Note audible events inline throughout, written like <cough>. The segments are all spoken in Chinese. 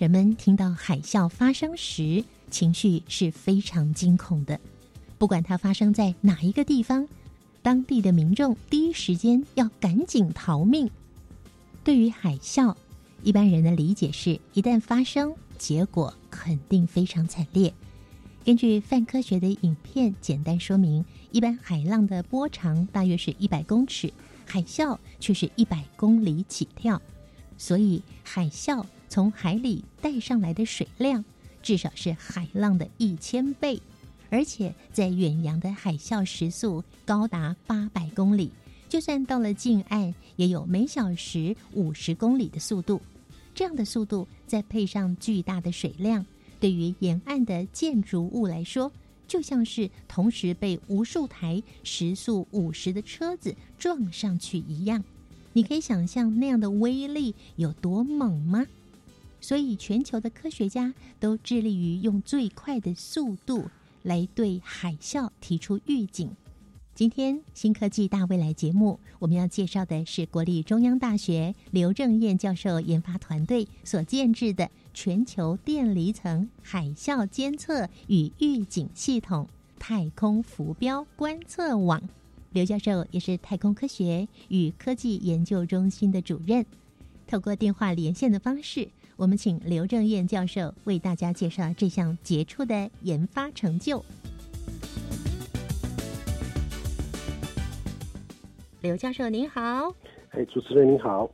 人们听到海啸发生时，情绪是非常惊恐的。不管它发生在哪一个地方，当地的民众第一时间要赶紧逃命。对于海啸，一般人的理解是一旦发生，结果肯定非常惨烈。根据泛科学的影片简单说明，一般海浪的波长大约是一百公尺，海啸却是一百公里起跳，所以海啸从海里带上来的水量至少是海浪的一千倍。而且在远洋的海啸时速高达八百公里，就算到了近岸，也有每小时五十公里的速度。这样的速度再配上巨大的水量，对于沿岸的建筑物来说，就像是同时被无数台时速五十的车子撞上去一样。你可以想象那样的威力有多猛吗？所以，全球的科学家都致力于用最快的速度。来对海啸提出预警。今天新科技大未来节目，我们要介绍的是国立中央大学刘正燕教授研发团队所建制的全球电离层海啸监测与预警系统——太空浮标观测网。刘教授也是太空科学与科技研究中心的主任。透过电话连线的方式。我们请刘正燕教授为大家介绍这项杰出的研发成就。刘教授您好，哎，主持人您好。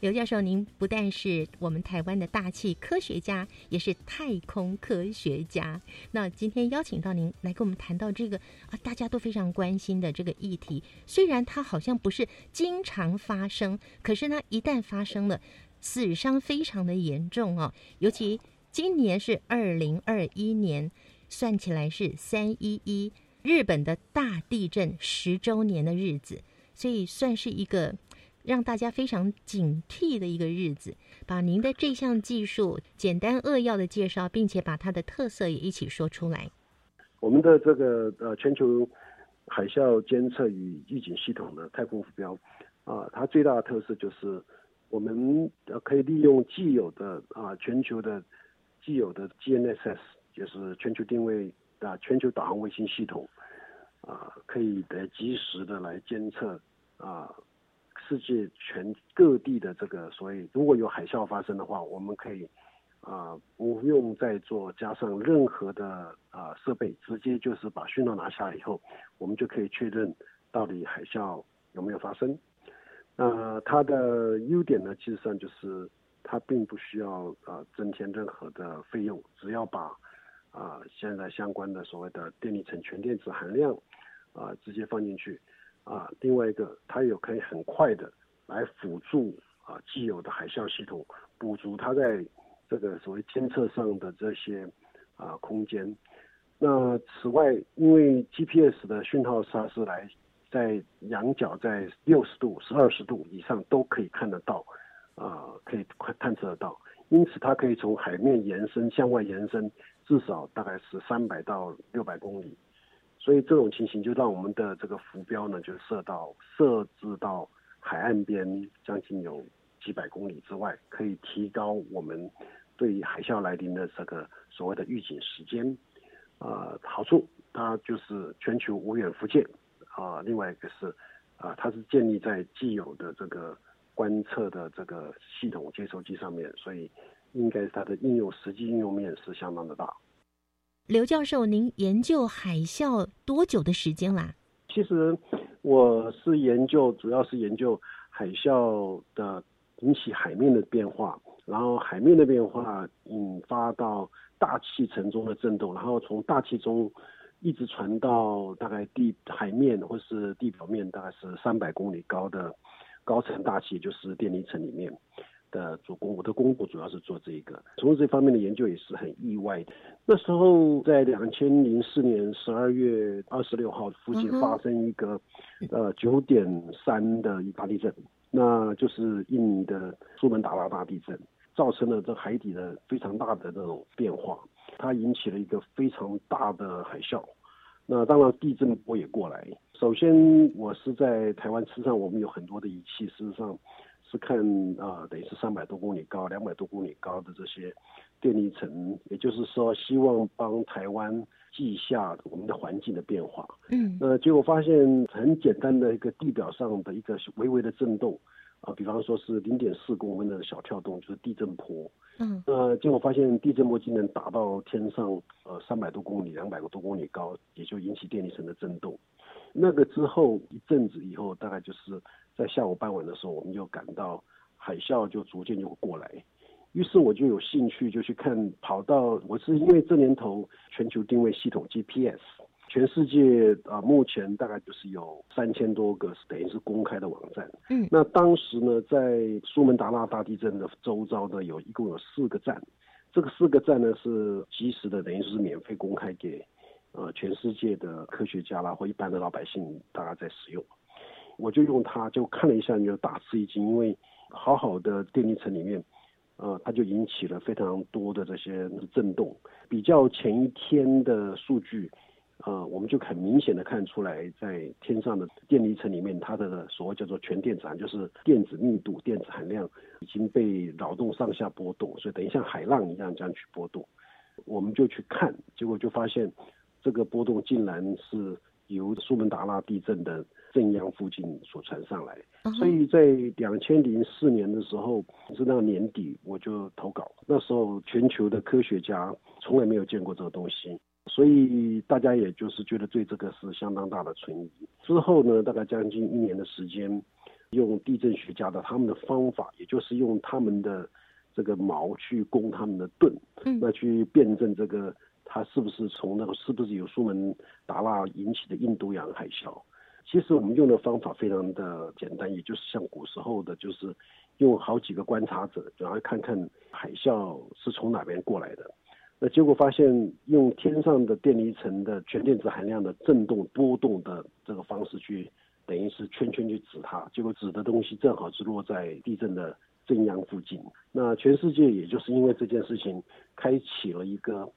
刘教授，您不但是我们台湾的大气科学家，也是太空科学家。那今天邀请到您来跟我们谈到这个啊，大家都非常关心的这个议题。虽然它好像不是经常发生，可是呢，一旦发生了。死伤非常的严重哦，尤其今年是二零二一年，算起来是三一一日本的大地震十周年的日子，所以算是一个让大家非常警惕的一个日子。把您的这项技术简单扼要的介绍，并且把它的特色也一起说出来。我们的这个呃全球海啸监测与预警系统的太空浮标啊，它最大的特色就是。我们呃可以利用既有的啊全球的既有的 GNSS，就是全球定位啊全球导航卫星系统啊，可以的及时的来监测啊世界全各地的这个所以如果有海啸发生的话，我们可以啊不用再做加上任何的啊设备，直接就是把讯号拿下来以后，我们就可以确认到底海啸有没有发生。呃它的优点呢，其实上就是它并不需要啊增添任何的费用，只要把啊现在相关的所谓的电力层全电子含量啊直接放进去啊。另外一个，它有可以很快的来辅助啊既有的海啸系统，补足它在这个所谓监测上的这些啊空间。那此外，因为 GPS 的讯号它是来。在仰角在六十度、十二十度以上都可以看得到，啊，可以快探测得到。因此，它可以从海面延伸向外延伸，至少大概是三百到六百公里。所以这种情形就让我们的这个浮标呢，就设到设置到海岸边将近有几百公里之外，可以提高我们对海啸来临的这个所谓的预警时间。啊，好处它就是全球无远弗届。啊，另外一个是，啊，它是建立在既有的这个观测的这个系统接收机上面，所以应该它的应用实际应用面是相当的大。刘教授，您研究海啸多久的时间啦？其实我是研究，主要是研究海啸的引起海面的变化，然后海面的变化引发到大气层中的震动，然后从大气中。一直传到大概地海面或是地表面，大概是三百公里高的高层大气，就是电离层里面的主工。我的工作主要是做这一个，从事这方面的研究也是很意外的。那时候在两千零四年十二月二十六号附近发生一个呃九点三的一大地震，那就是印尼的苏门答腊大地震，造成了这海底的非常大的这种变化，它引起了一个非常大的海啸。那当然，地震波也过来。首先，我是在台湾，事实上我们有很多的仪器，事实上是看啊，等于是三百多公里高、两百多公里高的这些电离层，也就是说，希望帮台湾记下我们的环境的变化。嗯。那结果发现，很简单的一个地表上的一个微微的震动。啊，比方说是零点四公分的小跳动，就是地震波。嗯，呃，结果发现地震波竟然达到天上呃三百多公里、两百个多公里高，也就引起电力层的震动。那个之后一阵子以后，大概就是在下午傍晚的时候，我们就感到海啸就逐渐就过来。于是我就有兴趣就去看，跑到我是因为这年头全球定位系统 GPS。全世界啊，目前大概就是有三千多个，等于是公开的网站。嗯，那当时呢，在苏门答腊大地震的周遭呢，有一共有四个站，这个四个站呢是及时的，等于是免费公开给呃全世界的科学家啦或一般的老百姓大家在使用。我就用它，就看了一下，就大吃一惊，因为好好的电力层里面，呃，它就引起了非常多的这些震动，比较前一天的数据。呃，我们就很明显的看出来，在天上的电离层里面，它的所谓叫做全电子含，就是电子密度、电子含量已经被扰动上下波动，所以等于像海浪一样这样去波动。我们就去看，结果就发现这个波动竟然是由苏门答腊地震的正央附近所传上来。所以在两千零四年的时候，是到年底我就投稿，那时候全球的科学家从来没有见过这个东西。所以大家也就是觉得对这个是相当大的存疑。之后呢，大概将近一年的时间，用地震学家的他们的方法，也就是用他们的这个矛去攻他们的盾，嗯，那去辩证这个它是不是从那个是不是有苏门答腊引起的印度洋海啸。其实我们用的方法非常的简单，也就是像古时候的，就是用好几个观察者，然后看看海啸是从哪边过来的。那结果发现，用天上的电离层的全电子含量的振动波动的这个方式去，等于是圈圈去指它，结果指的东西正好是落在地震的正央附近。那全世界也就是因为这件事情，开启了一个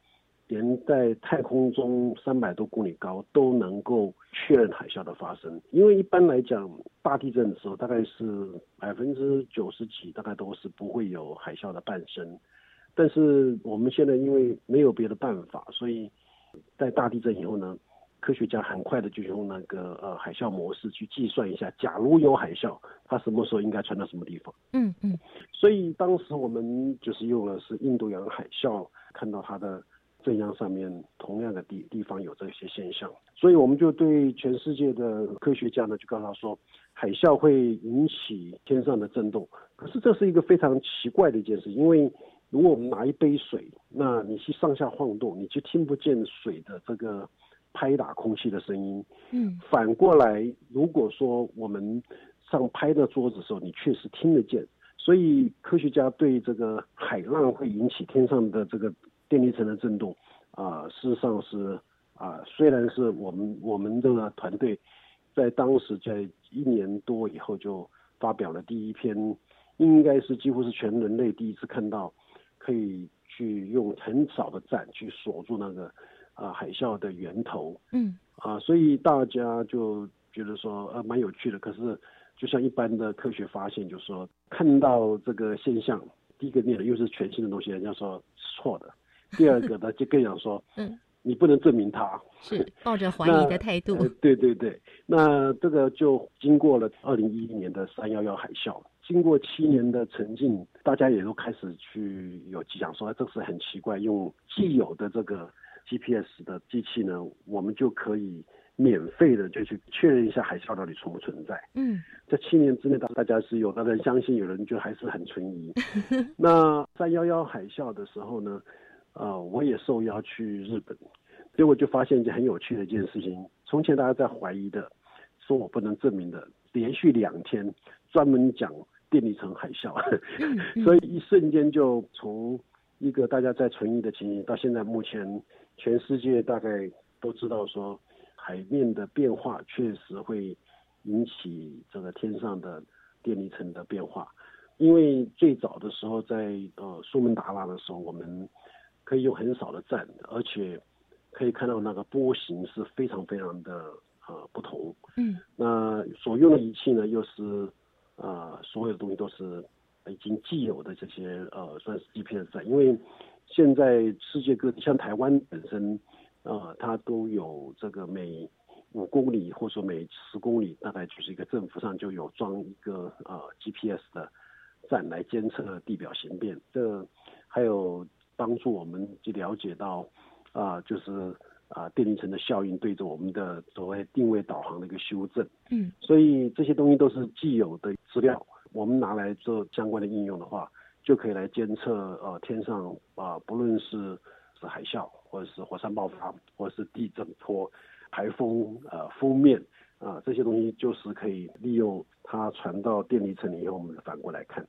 连在太空中三百多公里高都能够确认海啸的发生。因为一般来讲，大地震的时候，大概是百分之九十几，大概都是不会有海啸的诞生。但是我们现在因为没有别的办法，所以在大地震以后呢，科学家很快的就用那个呃海啸模式去计算一下，假如有海啸，它什么时候应该传到什么地方。嗯嗯。所以当时我们就是用了是印度洋海啸，看到它的正央上面同样的地地方有这些现象，所以我们就对全世界的科学家呢就告诉他说，海啸会引起天上的震动。可是这是一个非常奇怪的一件事，因为如果我们拿一杯水，那你去上下晃动，你就听不见水的这个拍打空气的声音。嗯，反过来，如果说我们上拍的桌子的时候，你确实听得见。所以科学家对这个海浪会引起天上的这个电离层的震动，啊，事实上是啊，虽然是我们我们这个团队在当时在一年多以后就发表了第一篇，应该是几乎是全人类第一次看到。可以去用很少的站去锁住那个啊海啸的源头，嗯啊，所以大家就觉得说呃蛮有趣的。可是就像一般的科学发现，就是说看到这个现象，第一个念的又是全新的东西，人家说是错的；<laughs> 第二个呢就更想说，嗯，你不能证明他，是抱着怀疑的态度。对对对，那这个就经过了二零一一年的三幺幺海啸。经过七年的沉浸，大家也都开始去有讲说，这是很奇怪，用既有的这个 GPS 的机器呢，我们就可以免费的就去确认一下海啸到底存不存在。嗯，在七年之内，大大家是有的人相信，有人就还是很存疑。<laughs> 那三幺幺海啸的时候呢，呃，我也受邀去日本，结果就发现一件很有趣的一件事情。从前大家在怀疑的，说我不能证明的。连续两天专门讲电力城海啸，<laughs> 所以一瞬间就从一个大家在存疑的情形，到现在目前全世界大概都知道说，海面的变化确实会引起这个天上的电离层的变化。因为最早的时候在呃苏门答腊的时候，我们可以用很少的站，而且可以看到那个波形是非常非常的呃不同。嗯那所用的仪器呢，又是呃所有的东西都是已经既有的这些呃算是 GPS 站，因为现在世界各地像台湾本身呃它都有这个每五公里或者说每十公里大概就是一个政府上就有装一个呃 GPS 的站来监测地表形变，这还有帮助我们去了解到啊、就是啊、电离层的效应对着我们的所谓定位导航的一个修正。嗯。所以这些东西都是既有的资料，我们拿来做相关的应用的话，就可以来监测呃天上啊、不论是是海啸，或者是火山爆发，或者是地震波、台风呃封面啊、这些东西，就是可以利用它传到电离层里以后，我们反过来看。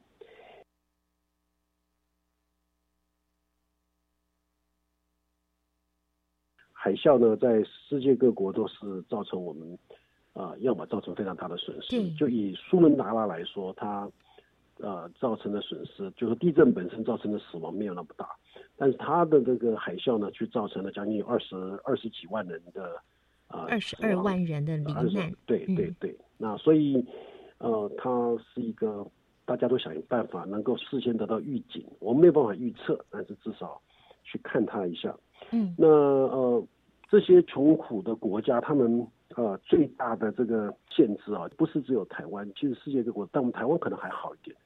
海啸呢，在世界各国都是造成我们啊、要么造成非常大的损失。就以苏门答腊来说，它呃造成的损失，就是地震本身造成的死亡没有那么大，但是它的这个海啸呢，却造成了将近有二十二十几万人的啊二十二万人的罹难，对对嗯对，那所以呃，它是一个大家都想办法能够事先得到预警，我们没有办法预测，但是至少去看它一下。嗯那呃，这些穷苦的国家，他们呃最大的这个限制啊，不是只有台湾，其实世界各国，但我们台湾可能还好一点，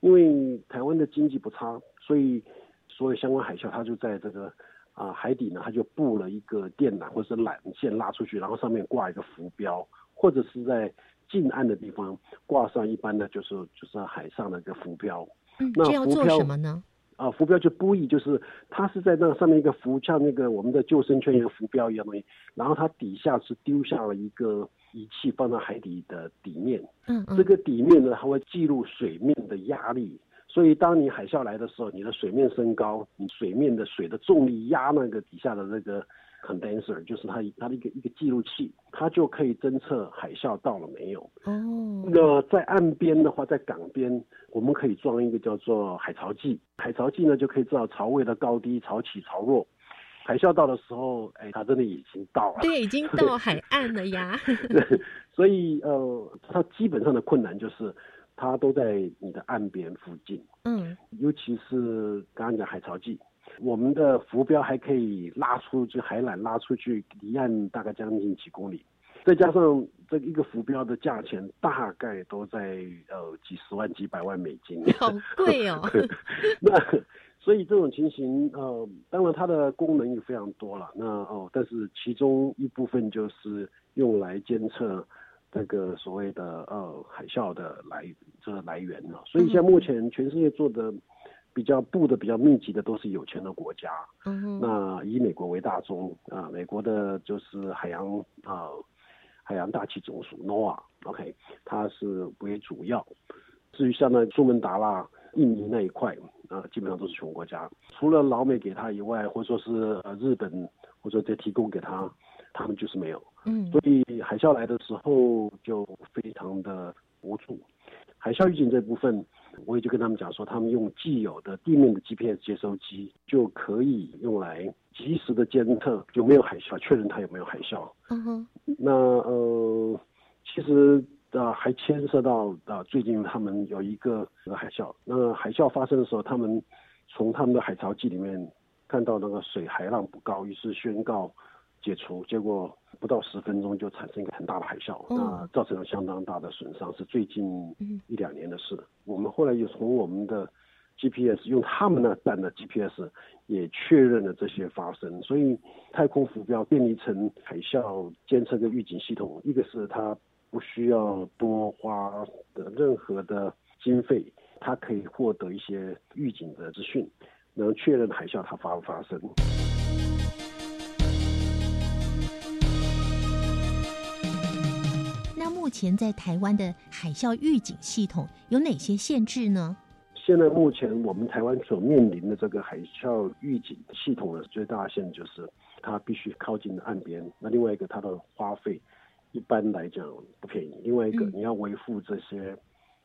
因为台湾的经济不差，所以所有相关海啸，它就在这个啊、海底呢，它就布了一个电缆或者是缆线拉出去，然后上面挂一个浮标，或者是在近岸的地方挂上一般的就是就是海上的一个浮标。嗯，那这要做浮漂什么呢？啊，浮标就不易，就是它是在那上面一个浮，像那个我们的救生圈一样浮标一样东西，然后它底下是丢下了一个仪器放到海底的底面，嗯嗯这个底面呢，它会记录水面的压力，所以当你海啸来的时候，你的水面升高，你水面的水的重力压那个底下的那个 condenser，就是它它的一个一个记录器，它就可以侦测海啸到了没有。哦，那在岸边的话，在港边，我们可以装一个叫做海潮计。海潮计呢，就可以知道潮位的高低、潮起潮落。海啸到的时候，哎，它真的已经到了。对，已经 <laughs> 到海岸了呀。<laughs> 对，所以呃，它基本上的困难就是，它都在你的岸边附近，嗯尤其是刚刚讲海潮计，我们的浮标还可以拉出去，海缆拉出去离岸大概将近几公里，再加上这一个浮标的价钱大概都在呃几十万、几百万美金。好贵哦。<laughs> 那所以这种情形，呃，当然它的功能也非常多了。那哦，但是其中一部分就是用来监测这个所谓的呃海啸的来这个来源了。所以现在目前全世界做的比较布的比较密集的都是有钱的国家。嗯那以美国为大宗啊、美国的就是海洋啊、海洋大气总署 NOAA，OK，、它是为主要。至于像那苏门答腊、印尼那一块啊、基本上都是穷国家，除了老美给他以外，或者说是呃日本或者再提供给他，他们就是没有。嗯所以海啸来的时候就非常的无助。海啸预警这部分，我也就跟他们讲说，他们用既有的地面的 GPS 接收机就可以用来及时的监测有没有海啸，确认它有没有海啸。嗯哼那呃，其实啊、还牵涉到啊、最近他们有一个海啸，那海啸发生的时候，他们从他们的海潮计里面看到那个水海浪不高，于是宣告解除，结果不到十分钟就产生一个很大的海啸，那造成了相当大的损伤，是最近嗯一两年的事。我们后来又从我们的 GPS 用他们那办的 GPS 也确认了这些发生，所以太空浮标电离层海啸监测跟预警系统，一个是它不需要多花的任何的经费，它可以获得一些预警的资讯，能确认海啸它发不发生。目前在台湾的海啸预警系统有哪些限制呢？现在目前我们台湾所面临的这个海啸预警系统的最大限就是它必须靠近岸边。那另外一个它的花费一般来讲不便宜。另外一个你要维护这些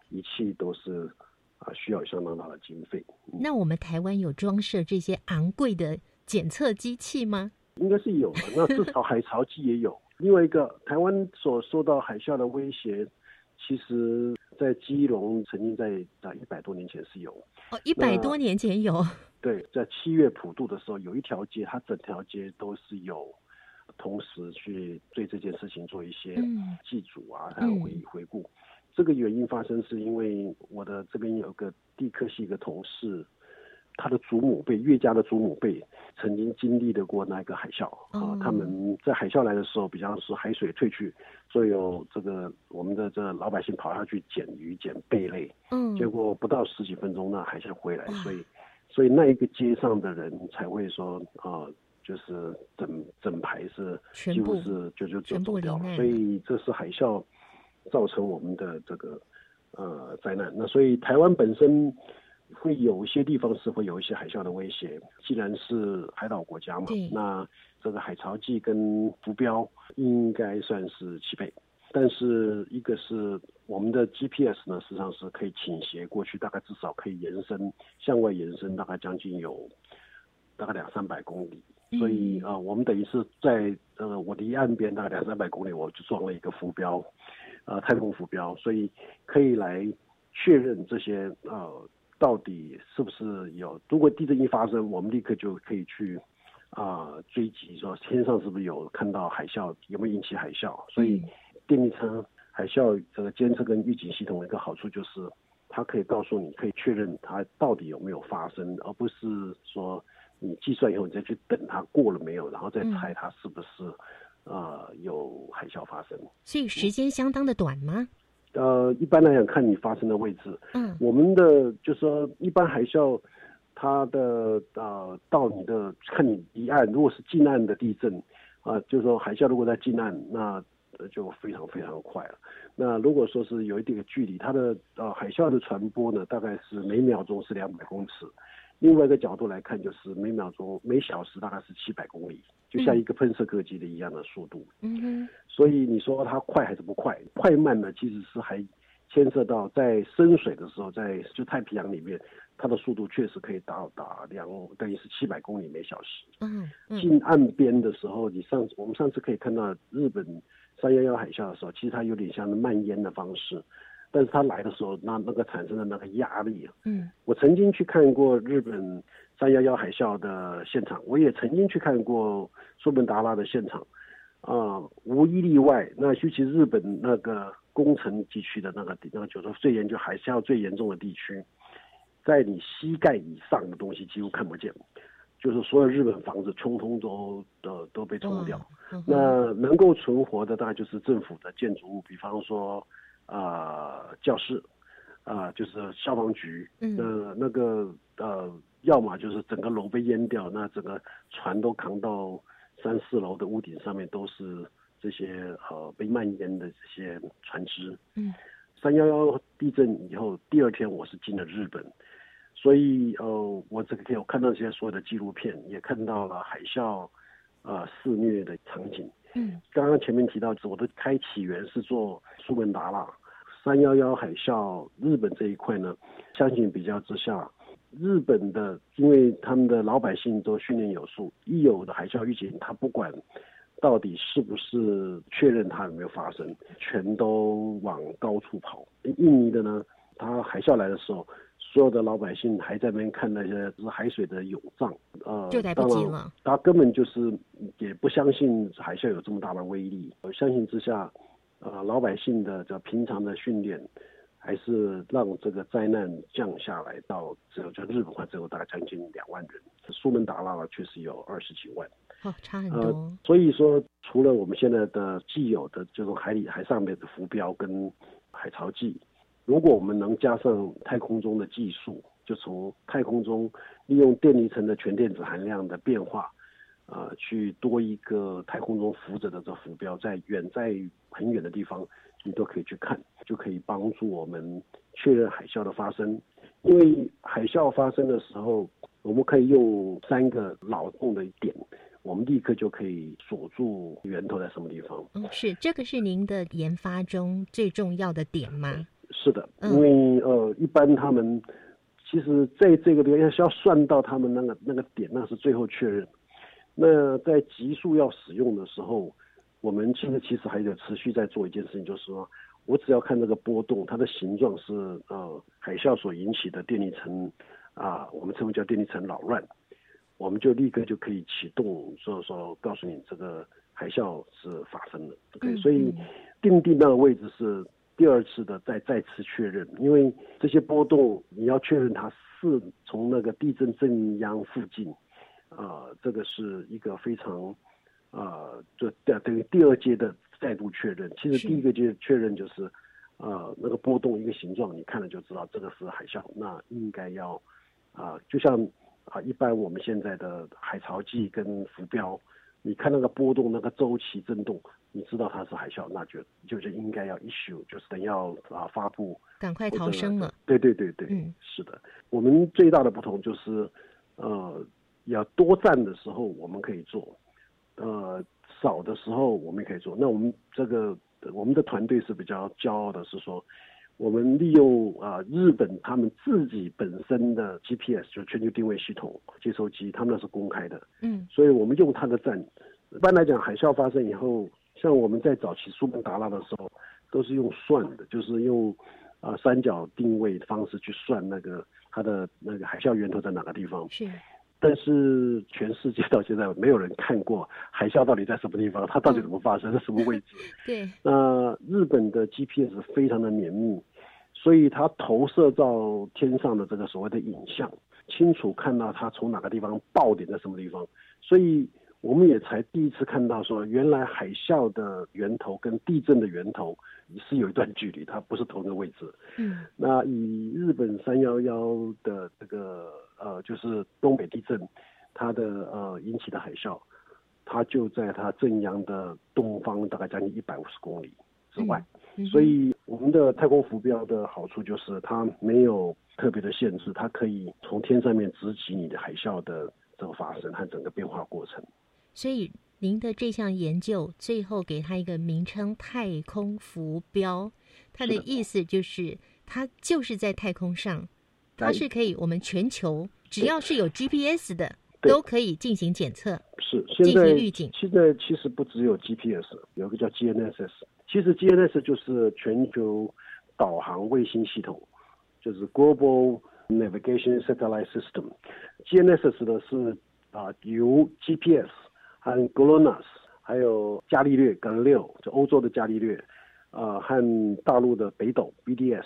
仪器都是啊需要相当大的经费。那我们台湾有装设这些昂贵的检测机器吗？应该是有的。那至少海潮机也有。另外一个台湾所受到海啸的威胁。其实，在基隆曾经在在一百多年前是有哦，一百多年前有。<laughs> 对，在七月普渡的时候，有一条街，它整条街都是有同时去对这件事情做一些祭祖啊，还有回回顾。这个原因发生是因为我的这边有个地科系一个同事。他的祖母辈，岳家的祖母辈，曾经经历的过那个海啸啊。他们在海啸来的时候，比方是海水退去，所以有这个我们的这老百姓跑下去捡鱼、捡贝类。嗯。结果不到十几分钟，那海啸回来，所以，所以那一个街上的人才会说啊，就是整整排是几乎是就就就走掉了。所以这是海啸造成我们的这个呃灾难。那所以台湾本身。会有一些地方是会有一些海啸的威胁。既然是海岛国家嘛，那这个海潮计跟浮标应该算是齐备。但是一个是我们的 GPS 呢，实际上是可以倾斜过去，大概至少可以延伸向外延伸，大概将近有大概两三百公里。所以啊，我们等于是在呃我离岸边大概两三百公里，我就装了一个浮标，呃太空浮标，所以可以来确认这些呃。到底是不是有？如果地震一发生，我们立刻就可以去啊追击，说天上是不是有看到海啸，有没有引起海啸？所以电力车海啸这个监测跟预警系统的一个好处就是，它可以告诉你，可以确认它到底有没有发生，而不是说你计算以后你再去等它过了没有，然后再猜它是不是啊有海啸发生。所以时间相当的短吗？呃，一般来讲，看你发生的位置。嗯，我们的就是说，一般海啸，它的呃，到你的看你离岸，如果是近岸的地震，啊，就是说海啸如果在近岸，那就非常非常快了。那如果说是有一定的距离，它的呃海啸的传播呢，大概是每秒钟是两百公尺。另外一个角度来看，就是每秒钟、每小时大概是七百公里，就像一个喷射客机的一样的速度。嗯哼。所以你说它快还是不快？快慢呢，其实是还牵涉到在深水的时候，在就太平洋里面，它的速度确实可以到达两等于是七百公里每小时。嗯。近岸边的时候，你上我们上次可以看到日本三幺幺海啸的时候，其实它有点像蔓延的方式。但是他来的时候，那那个产生的那个压力啊，嗯，我曾经去看过日本三幺幺海啸的现场，我也曾经去看过苏门答腊的现场，啊，无一例外，那尤其日本那个工程地区的那个地，那个就是最严就海啸最严重的地区，在你膝盖以上的东西几乎看不见，就是所有日本房子通通都都都被冲掉，那能够存活的大概就是政府的建筑物，比方说。啊，教室，啊，就是消防局，呃，那个呃，要么就是整个楼被淹掉，那整个船都扛到三四楼的屋顶上面，都是这些呃被蔓延的这些船只。嗯，三幺幺地震以后，第二天我是进了日本，所以呃，我这个天我看到这些所有的纪录片，也看到了海啸，呃，肆虐的场景。嗯，刚刚前面提到，我的开起源是做苏门答腊，三幺幺海啸，日本这一块呢，相信比较之下，日本的因为他们的老百姓都训练有素，一有的海啸预警，他不管到底是不是确认它有没有发生，全都往高处跑。印尼的呢，他海啸来的时候。所有的老百姓还在那边看那些是海水的涌涨，呃，就来不及了。他根本就是也不相信海啸有这么大的威力。我相信之下，呃，老百姓的这平常的训练，还是让这个灾难降下来到只有就日本话只有大概将近两万人，苏门答腊了确实有二十几万，哦，差很多。所以说，除了我们现在的既有的这种海里海上面的浮标跟海潮计。如果我们能加上太空中的技术，就从太空中利用电离层的全电子含量的变化，啊，去多一个太空中浮着的这浮标，在远在很远的地方，你都可以去看，就可以帮助我们确认海啸的发生。因为海啸发生的时候，我们可以用三个脑洞的点，我们立刻就可以锁住源头在什么地方。嗯，是这个是您的研发中最重要的点吗？是的，因为呃，一般他们其实在这个地方要算到他们那个那个点，那是最后确认。那在急速要使用的时候，我们现在其实还有持续在做一件事情，就是说我只要看这个波动，它的形状是呃海啸所引起的电离层啊，我们称为叫电离层扰乱，我们就立刻就可以启动，所以说告诉你这个海啸是发生了。OK，所以定地那个位置是第二次的再再次确认，因为这些波动你要确认它是从那个地震震央附近。啊，这个是一个非常，啊，这等等于第二阶的再度确认。其实第一个阶确认就是，呃，那个波动一个形状，你看了就知道这个是海啸。那应该要，啊，就像啊，一般我们现在的海潮计跟浮标，你看那个波动那个周期震动，你知道它是海啸，那就就是应该要 issue，就是等要啊发布，赶快逃生了。对对对对，嗯，是的。我们最大的不同就是，呃。要多站的时候我们可以做，呃，少的时候我们也可以做。那我们这个我们的团队是比较骄傲的，是说我们利用啊日本他们自己本身的 GPS 就全球定位系统接收机，他们那是公开的，嗯，所以我们用它的站。一般来讲，海啸发生以后，像我们在早期苏门答腊的时候，都是用算的，就是用啊三角定位方式去算那个它的那个海啸源头在哪个地方。是。但是全世界到现在没有人看过海啸到底在什么地方，它到底怎么发生，在什么位置？对。那日本的 GPS 非常的绵密，所以它投射到天上的这个所谓的影像，清楚看到它从哪个地方爆点在什么地方，所以我们也才第一次看到说，原来海啸的源头跟地震的源头是有一段距离，它不是同一个位置。嗯。那以日本三幺幺的这个。呃，就是东北地震，它的呃引起的海啸，它就在它正阳的东方，大概将近一百五十公里之外。所以我们的太空浮标的好处就是它没有特别的限制，它可以从天上面直击你的海啸的这个发生和整个变化过程。所以您的这项研究最后给它一个名称“太空浮标”，它的意思就是它就是在太空上。它是可以，我们全球只要是有 GPS 的，都可以进行检测，是进行预警。现在其实不只有 GPS，有个叫 GNSS。其实 GNSS 就是全球导航卫星系统，就是 Global Navigation Satellite System。GNSS 的是啊，由 GPS 和 GLONASS，还有伽利略 Galileo，就欧洲的伽利略，呃，和大陆的北斗 BDS。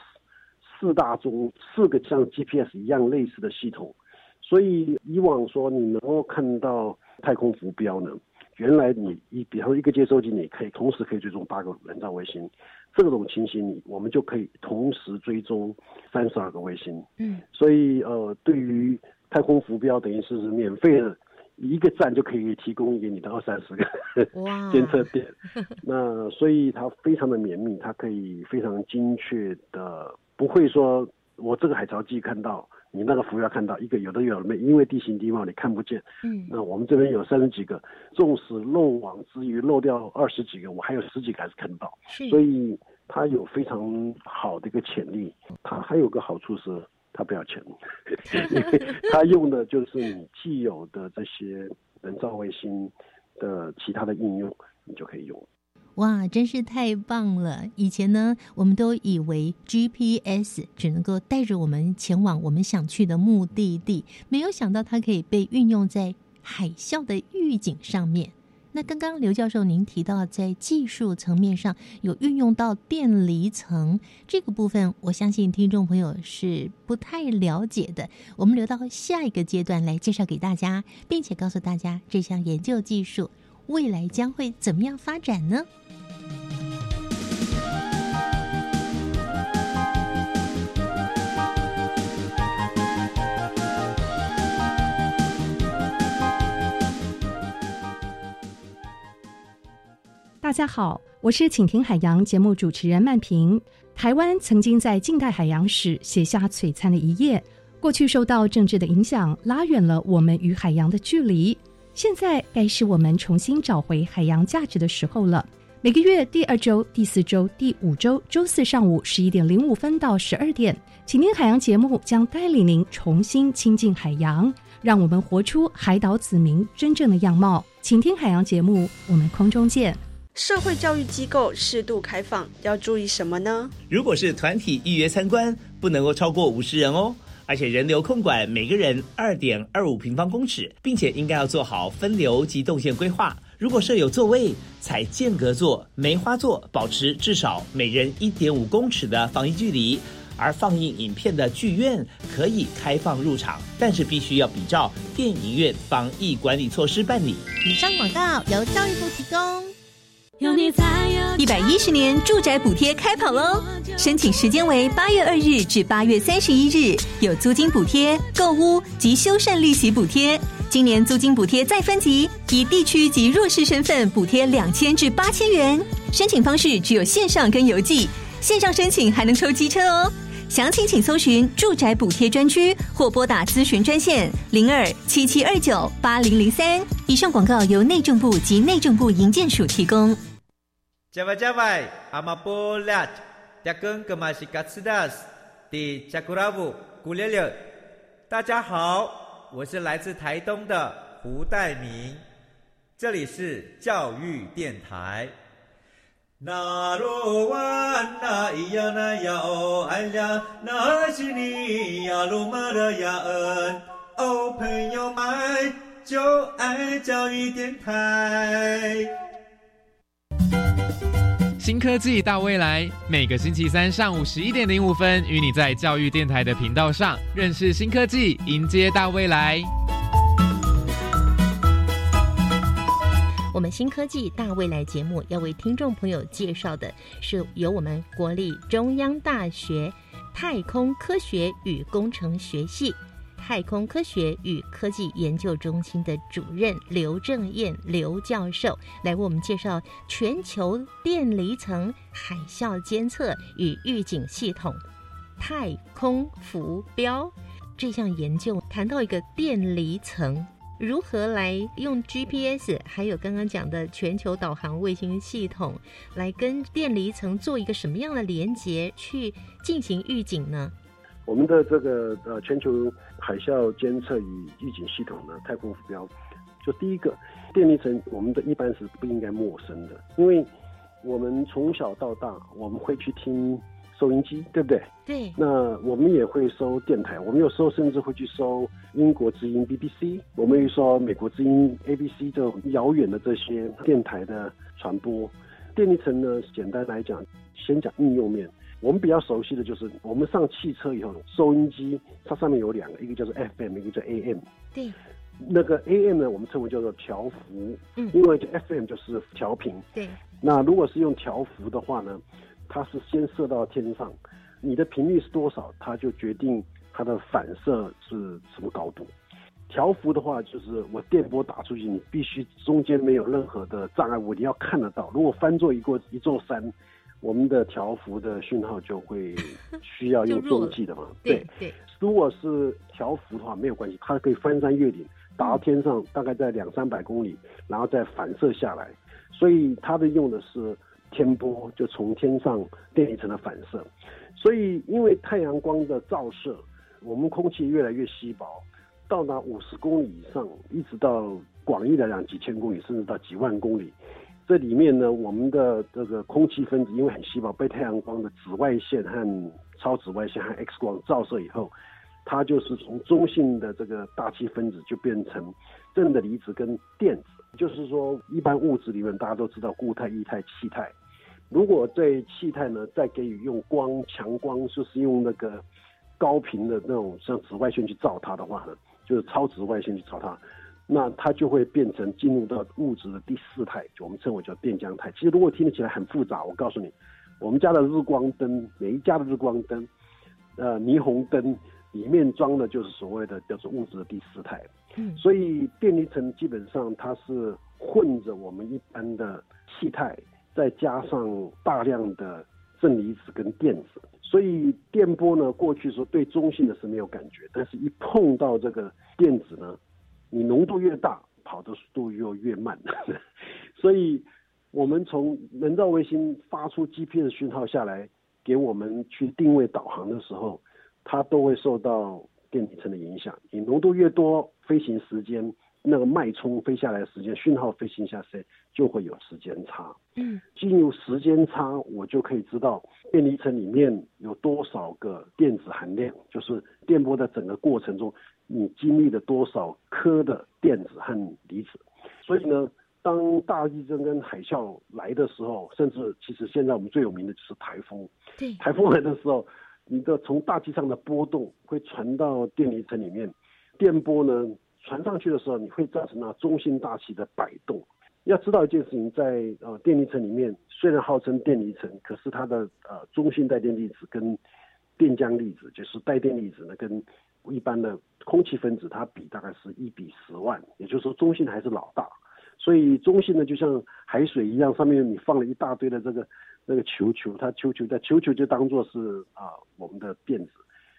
四大中四个像 GPS 一样类似的系统，所以以往说你能够看到太空浮标呢，原来你一比方说一个接收机，你可以同时可以追踪八个人造卫星，这种情形你我们就可以同时追踪三十二个卫星。嗯，所以呃，对于太空浮标等于是免费的，一个站就可以提供给你的二三十个监测点。<laughs> 那所以它非常的绵密，它可以非常精确的。不会说，我这个海潮计看到你那个浮标看到一个有的有的没，因为地形地貌你看不见。嗯，那我们这边有三十几个，纵使漏网之鱼漏掉二十几个，我还有十几个还是看得到。是，所以它有非常好的一个潜力。它还有个好处是，它不要钱，因为它用的就是你既有的这些人造卫星的其他的应用，你就可以用。哇，真是太棒了！以前呢，我们都以为 GPS 只能够带着我们前往我们想去的目的地，没有想到它可以被运用在海啸的预警上面。那刚刚刘教授您提到，在技术层面上有运用到电离层这个部分，我相信听众朋友是不太了解的。我们留到下一个阶段来介绍给大家，并且告诉大家这项研究技术未来将会怎么样发展呢？大家好，我是请听海洋节目主持人曼平。台湾曾经在近代海洋史写下璀璨的一页。过去受到政治的影响，拉远了我们与海洋的距离。现在该是我们重新找回海洋价值的时候了。每个月第二周、第四周、第五周周四上午十一点零五分到十二点，请听海洋节目将带领您重新亲近海洋，让我们活出海岛子民真正的样貌。请听海洋节目，我们空中见。社会教育机构适度开放要注意什么呢？如果是团体预约参观，不能够超过五十人哦，而且人流控管每个人二点二五平方公尺，并且应该要做好分流及动线规划。如果设有座位，采间隔座、梅花座，保持至少每人一点五公尺的防疫距离。而放映影片的剧院可以开放入场，但是必须要比照电影院防疫管理措施办理。以上广告由教育部提供。一百一十年住宅补贴开跑喽！申请时间为八月二日至八月三十一日，有租金补贴、购屋及修缮利息补贴。今年租金补贴再分级，以地区及弱势身份补贴两千至八千元。申请方式只有线上跟邮寄，线上申请还能抽机车哦。详情请搜寻住宅补贴专区或拨打咨询专线零二七七二九八零零三。以上广告由内政部及内政部营建署提供。加外加外，阿玛波拉，扎根格玛西卡斯达斯，迪加古拉布古列列。大家好，我是来自台东的胡代明，这里是教育电台。那罗哇那咿呀那呀哦哎呀，那是你呀鲁玛的呀恩哦，朋友们就爱教育电台。新科技大未来，每个星期三上午十一点零五分，与你在教育电台的频道上认识新科技，迎接大未来。我们新科技大未来节目要为听众朋友介绍的是由我们国立中央大学太空科学与工程学系太空科学与科技研究中心的主任刘正燕刘教授来为我们介绍全球电离层海啸监测与预警系统太空浮标这项研究谈到一个电离层。如何来用 GPS，还有刚刚讲的全球导航卫星系统，来跟电离层做一个什么样的连接，去进行预警呢？我们的这个呃全球海啸监测与预警系统的太空浮标，就第一个电力层，我们的一般是不应该陌生的，因为我们从小到大，我们会去听。收音机对不对？对。那我们也会收电台，我们有时候甚至会去收英国之音 BBC，我们又说美国之音 ABC 这种遥远的这些电台的传播。电力层呢，简单来讲，先讲应用面，我们比较熟悉的就是我们上汽车以后，收音机它上面有两个，一个叫做 FM，一个叫 AM。对。那个 AM 呢，我们称为叫做调幅，嗯，因为 FM 就是调频。对。那如果是用调幅的话呢？它是先射到天上，你的频率是多少，它就决定它的反射是什么高度。调幅的话，就是我电波打出去，你必须中间没有任何的障碍物，你要看得到。如果翻做一个一座山，我们的调幅的讯号就会 <laughs> 需要用中继的嘛。对对。如果是调幅的话，没有关系，它可以翻山越岭，打到天上，大概在两三百公里，然后再反射下来。所以它的用的是。天波就从天上电离层的反射，所以因为太阳光的照射，我们空气越来越稀薄，到达五十公里以上，一直到广义来讲几千公里，甚至到几万公里。这里面呢，我们的这个空气分子因为很稀薄，被太阳光的紫外线和超紫外线和 X 光照射以后，它就是从中性的这个大气分子就变成正的离子跟电子。就是说，一般物质里面大家都知道固态、液态、气态。如果在气态呢，再给予用光强光，就是用那个高频的那种像紫外线去照它的话呢，就是超紫外线去照它，那它就会变成进入到物质的第四态，就我们称为叫电浆态。其实如果听得起来很复杂，我告诉你，我们家的日光灯，每一家的日光灯，呃，霓虹灯里面装的就是所谓的叫做物质的第四态。嗯，所以电离层基本上它是混着我们一般的气态。再加上大量的正离子跟电子，所以电波呢，过去说对中性的是没有感觉，但是一碰到这个电子呢，你浓度越大，跑的速度又越慢。<laughs> 所以，我们从人造卫星发出 GPS 讯号下来，给我们去定位导航的时候，它都会受到电离层的影响。你浓度越多，飞行时间。那个脉冲飞下来的时间，讯号飞行下来就会有时间差。嗯，进入时间差，我就可以知道电离层里面有多少个电子含量，就是电波的整个过程中，你经历了多少颗的电子和离子。所以呢，当大地震跟海啸来的时候，甚至其实现在我们最有名的就是台风。对，台风来的时候，你的从大气上的波动会传到电离层里面，电波呢？传上去的时候，你会造成那中心大气的摆动。要知道一件事情，在呃电离层里面，虽然号称电离层，可是它的呃中心带电粒子跟电浆粒子，就是带电粒子呢，跟一般的空气分子它比大概是一比十万，也就是说中性还是老大。所以中性呢就像海水一样，上面你放了一大堆的这个那个球球，它球球在球球就当做是啊我们的电子。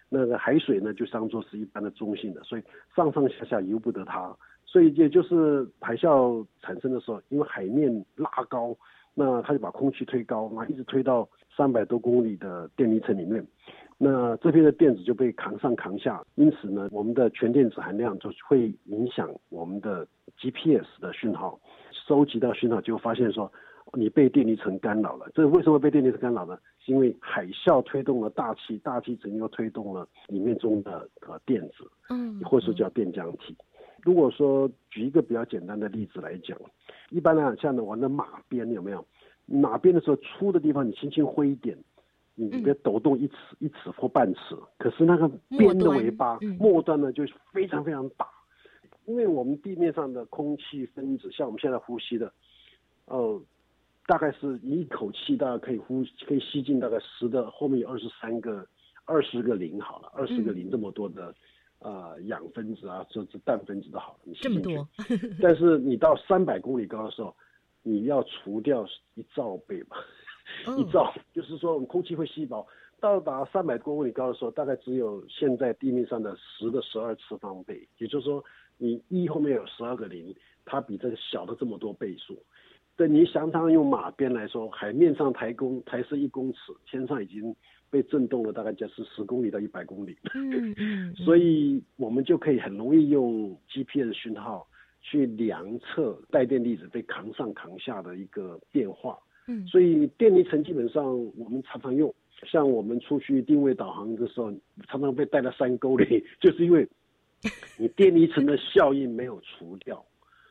那个海水呢，就当做是一般的中性的，所以上上下下由不得它，所以也就是海啸产生的时候，因为海面拉高，那它就把空气推高，那一直推到三百多公里的电离层里面，那这边的电子就被扛上扛下，因此呢，我们的全电子含量就会影响我们的 GPS 的讯号，收集到讯号就发现说。你被电离层干扰了，这为什么被电离层干扰呢？是因为海啸推动了大气，大气层又推动了里面中的呃电子，嗯，或者说叫电浆体。如果说举一个比较简单的例子来讲，一般来讲，像的玩的马鞭有没有？马鞭的时候粗的地方你轻轻挥一点，你别抖动一尺一尺或半尺，可是那个边的尾巴末端呢就非常非常大，因为我们地面上的空气分子，像我们现在呼吸的，哦。大概是一口气，大概可以呼，可以吸进大概十的，后面有二十三个、二十个零好了，二十个零这么多的，呃，氧分子啊，这这氮分子都好了，你吸进去。<laughs> 但是你到三百公里高的时候，你要除掉一兆倍吧，<laughs> 一兆，<laughs> 就是说我们空气会稀薄，到达三百多公里高的时候，大概只有现在地面上的十的十二次方倍，也就是说，你一后面有十二个零，它比这个小的这么多倍数。对你想当用马鞭来说，海面上抬公抬是一公尺，天上已经被震动了，大概就是十公里到一百公里。嗯 <laughs> 嗯。所以我们就可以很容易用 GPS 讯号去量测带电粒子被扛上扛下的一个变化。嗯。所以电离层基本上我们常常用，像我们出去定位导航的时候，常常被带到山沟里，<laughs> 就是因为你电离层的效应没有除掉。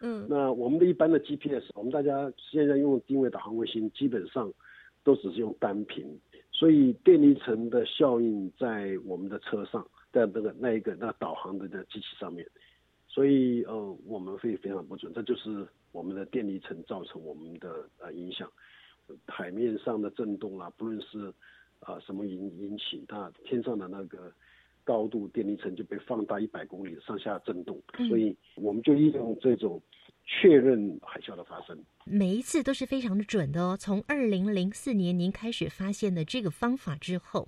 嗯，那我们的一般的 GPS，我们大家现在用定位导航卫星，基本上都只是用单频，所以电离层的效应在我们的车上，在那个那一个那导航的那机器上面，所以呃我们会非常不准，这就是我们的电离层造成我们的呃影响，海面上的震动啦，不论是啊什么引引起，那天上的那个。高度电离层就被放大一百公里上下震动，所以我们就利用这种确认海啸的发生。每一次都是非常的准的哦。从二零零四年您开始发现的这个方法之后，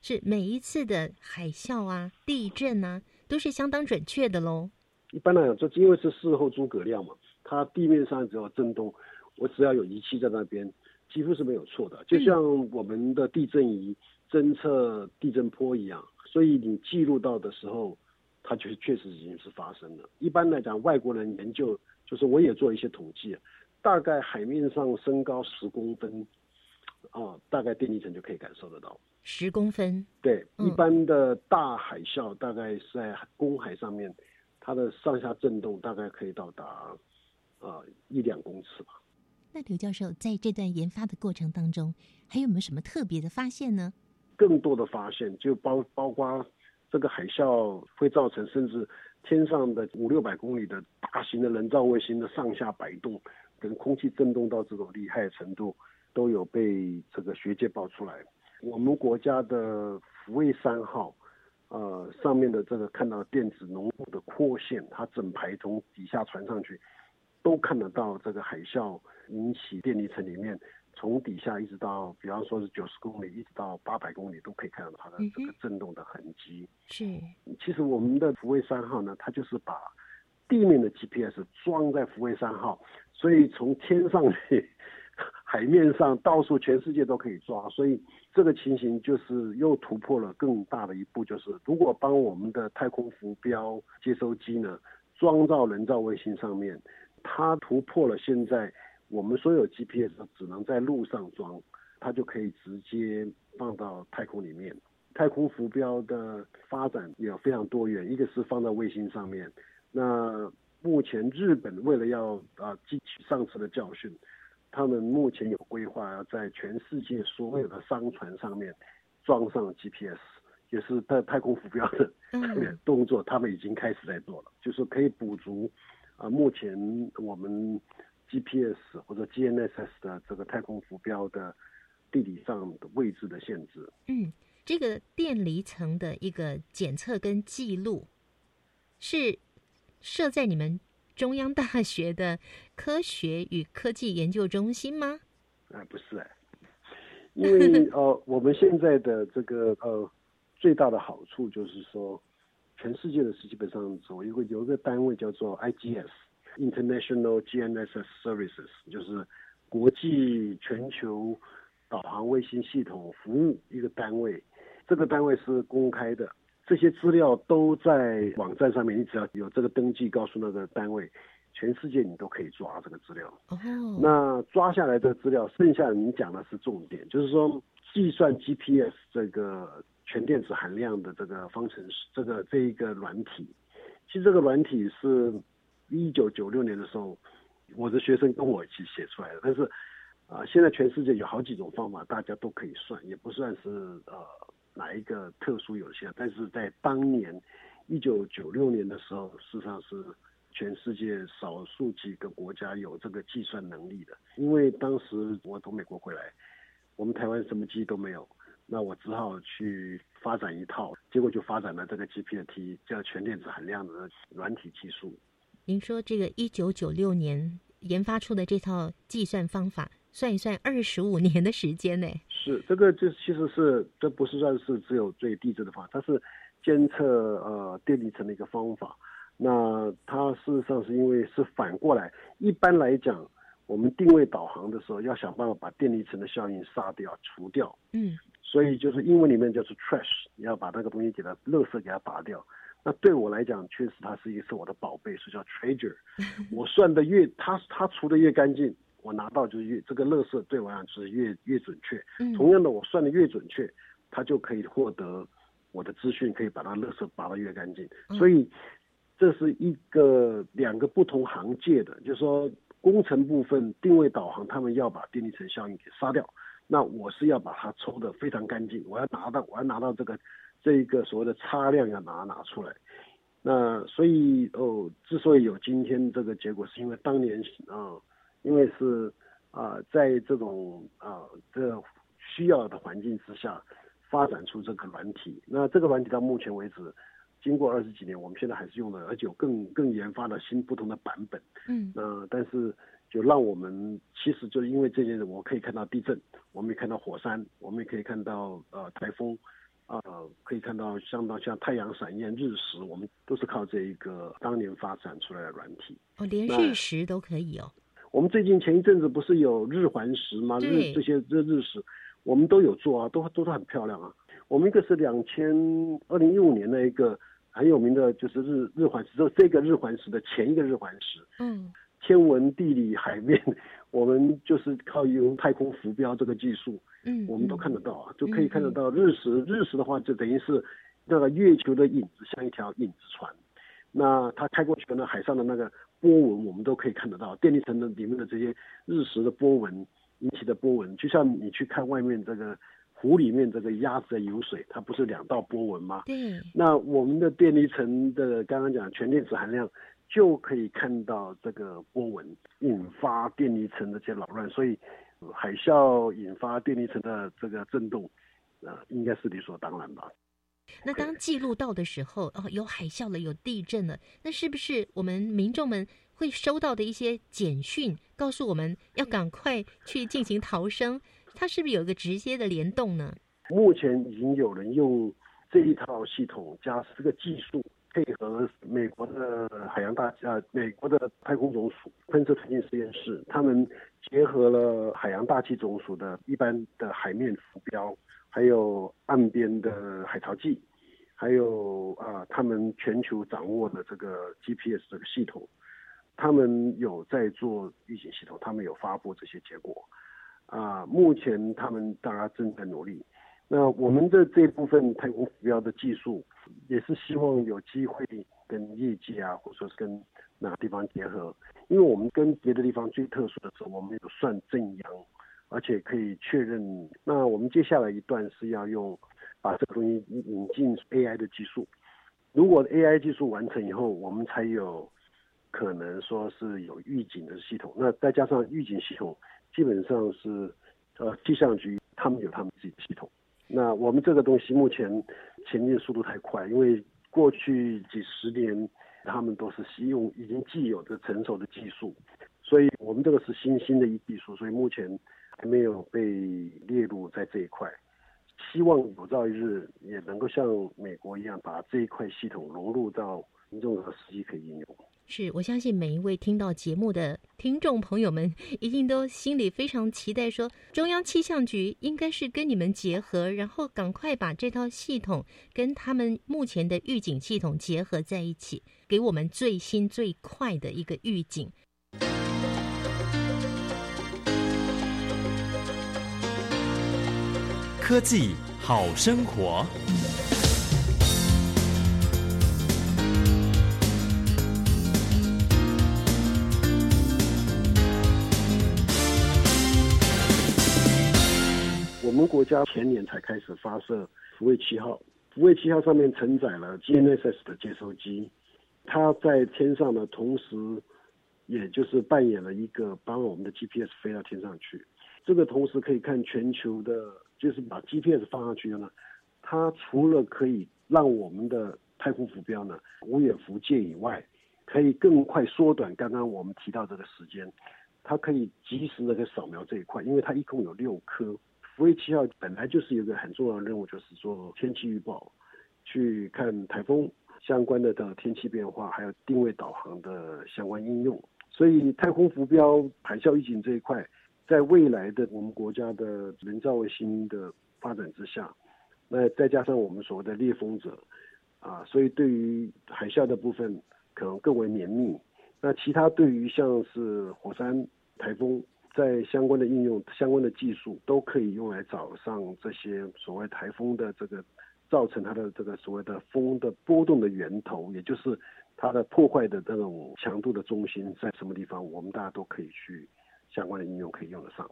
是每一次的海啸啊、地震啊都是相当准确的喽。一般来讲，这因为是事后诸葛亮嘛，它地面上只要震动，我只要有仪器在那边，几乎是没有错的。就像我们的地震仪侦测地震波一样。所以你记录到的时候，它就是确实已经是发生了。一般来讲，外国人研究，就是我也做一些统计，大概海面上升高十公分，啊，大概电离层就可以感受得到。十公分？对，一般的大海啸大概是在公海上面，它的上下震动大概可以到达啊一两公尺吧。那刘教授在这段研发的过程当中，还有没有什么特别的发现呢？更多的发现就包包括这个海啸会造成甚至天上的五六百公里的大型的人造卫星的上下摆动，跟空气震动到这种厉害程度，都有被这个学界爆出来。我们国家的福卫三号，呃，上面的这个看到电子浓度的扩线，它整排从底下传上去，都看得到这个海啸引起电离层里面从底下一直到，比方说是九十公里，一直到八百公里，都可以看到它的这个震动的痕迹。是，其实我们的福卫三号呢，它就是把地面的 GPS 装在福卫三号，所以从天上去。海面上到处全世界都可以抓，所以这个情形就是又突破了更大的一步，就是如果帮我们的太空浮标接收机呢装到人造卫星上面，它突破了现在我们所有 GPS 只能在路上装，它就可以直接放到太空里面。太空浮标的发展也非常多元，一个是放到卫星上面，那目前日本为了要啊汲取上次的教训。他们目前有规划要在全世界所有的商船上面装上 GPS，也是在太空浮标的 <coughs> 动作，他们已经开始在做了，就是可以补足啊目前我们 GPS 或者 GNSS 的这个太空浮标的地理上的位置的限制。嗯，这个电离层的一个检测跟记录是设在你们。中央大学的科学与科技研究中心吗？哎，不是哎，因为 <laughs> 呃，我们现在的这个呃最大的好处就是说，全世界的是基本上有一个有一个单位叫做 IGS（International GNSS Services），就是国际全球导航卫星系统服务一个单位，这个单位是公开的。这些资料都在网站上面，你只要有这个登记，告诉那个单位，全世界你都可以抓这个资料。哦。那抓下来的资料，剩下你讲的是重点，就是说计算 GPS 这个全电子含量的这个方程式，这个这一个软体。其实这个软体是一九九六年的时候，我的学生跟我一起写出来的。但是啊，现在全世界有好几种方法，大家都可以算，也不算是呃。哪一个特殊有限？但是在当年，一九九六年的时候，事实上是全世界少数几个国家有这个计算能力的。因为当时我从美国回来，我们台湾什么机都没有，那我只好去发展一套，结果就发展了这个 GPT，叫全电子含量的软体技术。您说这个一九九六年研发出的这套计算方法？算一算，二十五年的时间呢？是这个，就其实是这不是算是只有最地质的方法，它是监测呃电离层的一个方法。那它事实上是因为是反过来，一般来讲，我们定位导航的时候要想办法把电离层的效应杀掉、除掉。嗯。所以就是英文里面就是 trash，你要把那个东西给它垃圾给它拔掉。那对我来讲，确实它是一个是我的宝贝，是叫 treasure。<laughs> 我算的越它它除的越干净。我拿到就是越这个乐色对我来讲是越越准确。同样的，我算的越准确，它就可以获得我的资讯，可以把它乐色拔得越干净。所以这是一个两个不同行界的，就是说工程部分定位导航，他们要把电离层效应给杀掉，那我是要把它抽得非常干净。我要拿到我要拿到这个这一个所谓的差量要拿拿出来。那所以哦，之所以有今天这个结果，是因为当年啊。因为是啊，在这种啊这需要的环境之下，发展出这个软体。那这个软体到目前为止，经过二十几年，我们现在还是用的，而且有更更研发的新不同的版本。嗯。那但是就让我们其实就因为这件事，我可以看到地震，我们也看到火山，我们也可以看到呃台风，啊可以看到相当像太阳闪焰、日食，我们都是靠这一个当年发展出来的软体。哦，连日食都可以哦。我们最近前一阵子不是有日环食吗？日这些日日食，我们都有做啊，都都是很漂亮啊。我们一个是两千二零一五年的一个很有名的，就是日日环食，就这个日环食的前一个日环食。嗯，天文地理海面，<laughs> 我们就是靠用太空浮标这个技术，嗯，我们都看得到啊，就可以看得到日食。日食的话，就等于是那个月球的影子，像一条影子船。那它开过去的那海上的那个。波纹我们都可以看得到，电力层的里面的这些日食的波纹引起的波纹，就像你去看外面这个湖里面这个鸭子在游水，它不是两道波纹吗？对。那我们的电离层的刚刚讲全电子含量就可以看到这个波纹，引发电离层的这些扰乱，所以海啸引发电离层的这个震动，呃，应该是理所当然吧。那当记录到的时候，哦，有海啸了，有地震了，那是不是我们民众们会收到的一些简讯，告诉我们要赶快去进行逃生，它是不是有一个直接的联动呢？目前已经有人用这一套系统加这个技术，配合美国的海洋大啊，美国的太空总署喷射推进实验室，他们结合了海洋大气总署的一般的海面浮标，还有岸边的海潮计，还有啊，他们全球掌握的这个 GPS 这个系统，他们有在做预警系统，他们有发布这些结果，啊，目前他们大家正在努力。那我们的这部分太空浮标的技术，也是希望有机会跟业界啊，或者说是跟哪个地方结合，因为我们跟别的地方最特殊的是，我们有算正阳，而且可以确认。那我们接下来一段是要用把这个东西引进 AI 的技术，如果 AI 技术完成以后，我们才有可能说是有预警的系统。那再加上预警系统，基本上是呃气象局他们有他们自己的系统。那我们这个东西目前前进速度太快，因为过去几十年他们都是使用已经既有的成熟的技术，所以我们这个是新兴的一技术，所以目前还没有被列入在这一块。希望有朝一日也能够像美国一样，把这一块系统融入到民众和实际可以应用。是我相信每一位听到节目的听众朋友们，一定都心里非常期待，说中央气象局应该是跟你们结合，然后赶快把这套系统跟他们目前的预警系统结合在一起，给我们最新最快的一个预警。科技好生活。我们国家前年才开始发射福卫七号，福卫七号上面承载了 GNSS 的接收机，它在天上呢，同时也就是扮演了一个帮我们的 GPS 飞到天上去。这个同时可以看全球的，就是把 GPS 放上去呢，它除了可以让我们的太空浮标呢无远弗届以外，可以更快缩短刚刚我们提到这个时间，它可以及时的给扫描这一块，因为它一共有六颗。福卫七号本来就是有一个很重要的任务，就是做天气预报，去看台风相关的的天气变化，还有定位导航的相关应用。所以太空浮标海啸预警这一块，在未来的我们国家的人造卫星的发展之下，那再加上我们所谓的猎风者啊，所以对于海啸的部分可能更为绵密。那其他对于像是火山、台风。在相关的应用、相关的技术都可以用来找上这些所谓台风的这个造成它的这个所谓的风的波动的源头，也就是它的破坏的这种强度的中心在什么地方，我们大家都可以去相关的应用可以用得上。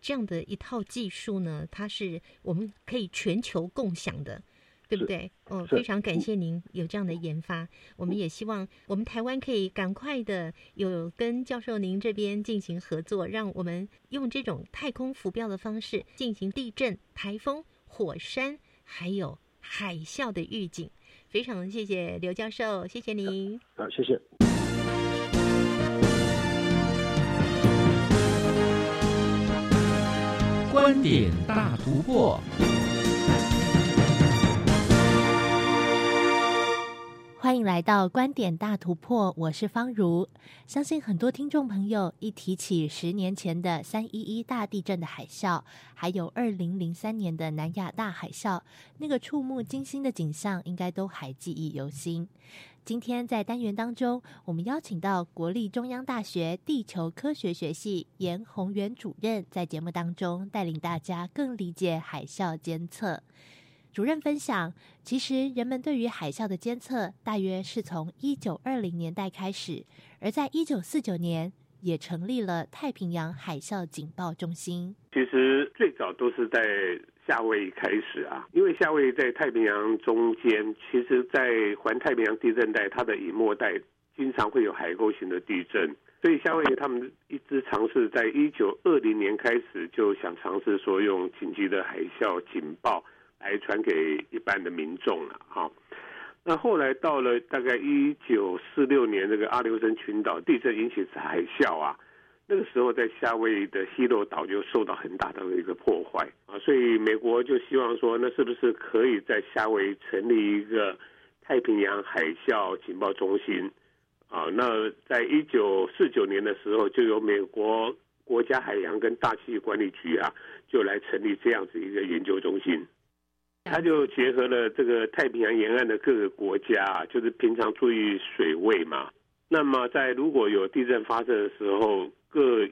这样的一套技术呢，它是我们可以全球共享的。对不对？哦，非常感谢您有这样的研发。我们也希望我们台湾可以赶快的有跟教授您这边进行合作，让我们用这种太空浮标的方式进行地震、台风、火山还有海啸的预警。非常谢谢刘教授，谢谢您。好，谢谢。观点大突破。欢迎来到观点大突破，我是方如。相信很多听众朋友一提起十年前的三一一大地震的海啸，还有二零零三年的南亚大海啸，那个触目惊心的景象，应该都还记忆犹新。今天在单元当中，我们邀请到国立中央大学地球科学学系严宏元主任，在节目当中带领大家更理解海啸监测。主任分享，其实人们对于海啸的监测，大约是从一九二零年代开始，而在一九四九年也成立了太平洋海啸警报中心。其实最早都是在夏威夷开始啊，因为夏威夷在太平洋中间，其实，在环太平洋地震带，它的隐没带经常会有海沟型的地震，所以夏威夷他们一直尝试在一九二零年开始就想尝试说用紧急的海啸警报。来传给一般的民众了，哈。那后来到了大概一九四六年，这个阿留申群岛地震引起海啸啊，那个时候在夏威夷的希洛岛就受到很大的一个破坏啊，所以美国就希望说，那是不是可以在夏威夷成立一个太平洋海啸情报中心啊？那在一九四九年的时候，就由美国国家海洋跟大气管理局啊，就来成立这样子一个研究中心。他就结合了这个太平洋沿岸的各个国家，就是平常注意水位嘛。那么在如果有地震发生的时候，各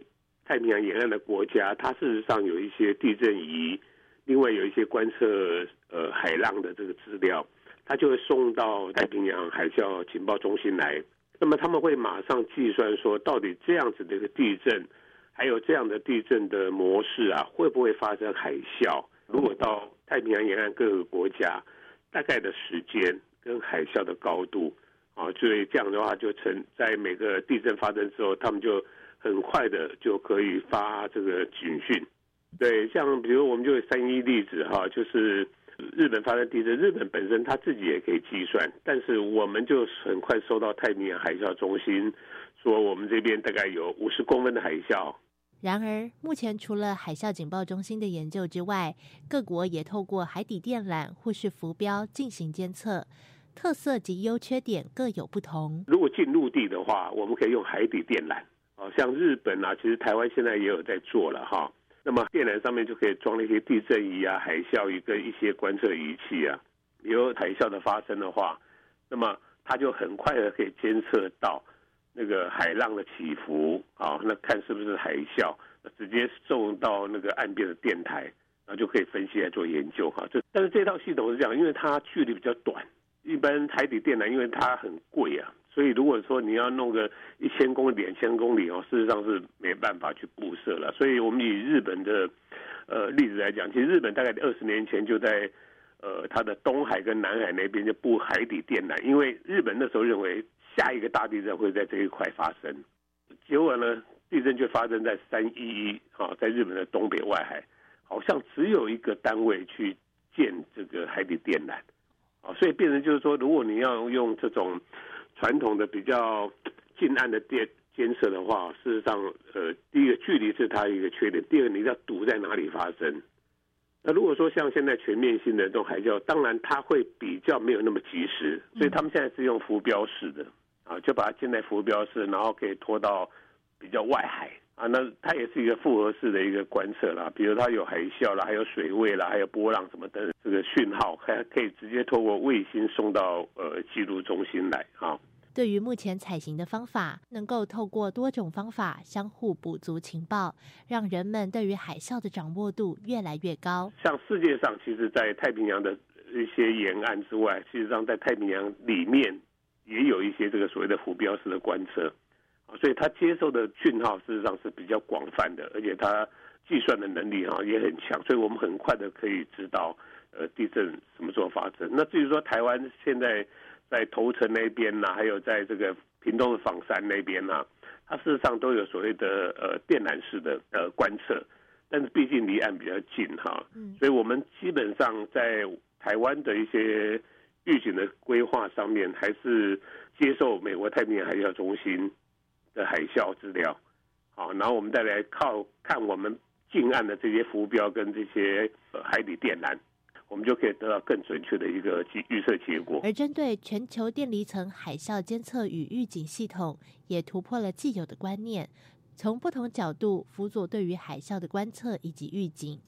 太平洋沿岸的国家，它事实上有一些地震仪，另外有一些观测呃海浪的这个资料，它就会送到太平洋海啸情报中心来。那么他们会马上计算说，到底这样子的一个地震，还有这样的地震的模式啊，会不会发生海啸？如果到太平洋沿岸各个国家大概的时间跟海啸的高度啊，所以这样的话就成在每个地震发生之后，他们就很快的就可以发这个警讯。对，像比如我们就三一例子哈，就是日本发生地震，日本本身他自己也可以计算，但是我们就很快收到太平洋海啸中心说，我们这边大概有五十公分的海啸。然而，目前除了海啸警报中心的研究之外，各国也透过海底电缆或是浮标进行监测，特色及优缺点各有不同。如果进陆地的话，我们可以用海底电缆，哦，像日本啊，其实台湾现在也有在做了哈。那么电缆上面就可以装了一些地震仪啊、海啸仪跟一些观测仪器啊。有海啸的发生的话，那么它就很快的可以监测到。那个海浪的起伏啊，那看是不是海啸，直接送到那个岸边的电台，然后就可以分析来做研究哈。这但是这套系统是这样，因为它距离比较短，一般海底电缆因为它很贵啊，所以如果说你要弄个一千公里、两千公里哦，事实上是没办法去布设了。所以我们以日本的呃例子来讲，其实日本大概二十年前就在呃它的东海跟南海那边就布海底电缆，因为日本那时候认为。下一个大地震会在这一块发生，结果呢，地震就发生在三一一啊，在日本的东北外海，好像只有一个单位去建这个海底电缆，啊，所以变成就是说，如果你要用这种传统的比较近岸的电监测的话，事实上，呃，第一个距离是它一个缺点，第二个你要堵在哪里发生。那如果说像现在全面性的这种海啸，当然它会比较没有那么及时，所以他们现在是用浮标式的。啊，就把它建在浮标式，然后可以拖到比较外海啊。那它也是一个复合式的一个观测啦，比如它有海啸啦，还有水位啦，还有波浪什么的这个讯号，还可以直接透过卫星送到呃记录中心来啊。对于目前采行的方法，能够透过多种方法相互补足情报，让人们对于海啸的掌握度越来越高。像世界上，其实，在太平洋的一些沿岸之外，事实上在太平洋里面。也有一些这个所谓的浮标式的观测，啊，所以它接受的讯号事实上是比较广泛的，而且它计算的能力哈也很强，所以我们很快的可以知道，呃，地震什么时候发生。那至于说台湾现在在头城那边呢，还有在这个屏东的枋山那边呢，它事实上都有所谓的呃电缆式的呃观测，但是毕竟离岸比较近哈，所以我们基本上在台湾的一些。预警的规划上面还是接受美国太平洋海啸中心的海啸资料，好，然后我们再来靠看我们近岸的这些浮标跟这些海底电缆，我们就可以得到更准确的一个预预测结果。而针对全球电离层海啸监测与预警系统，也突破了既有的观念，从不同角度辅佐对于海啸的观测以及预警。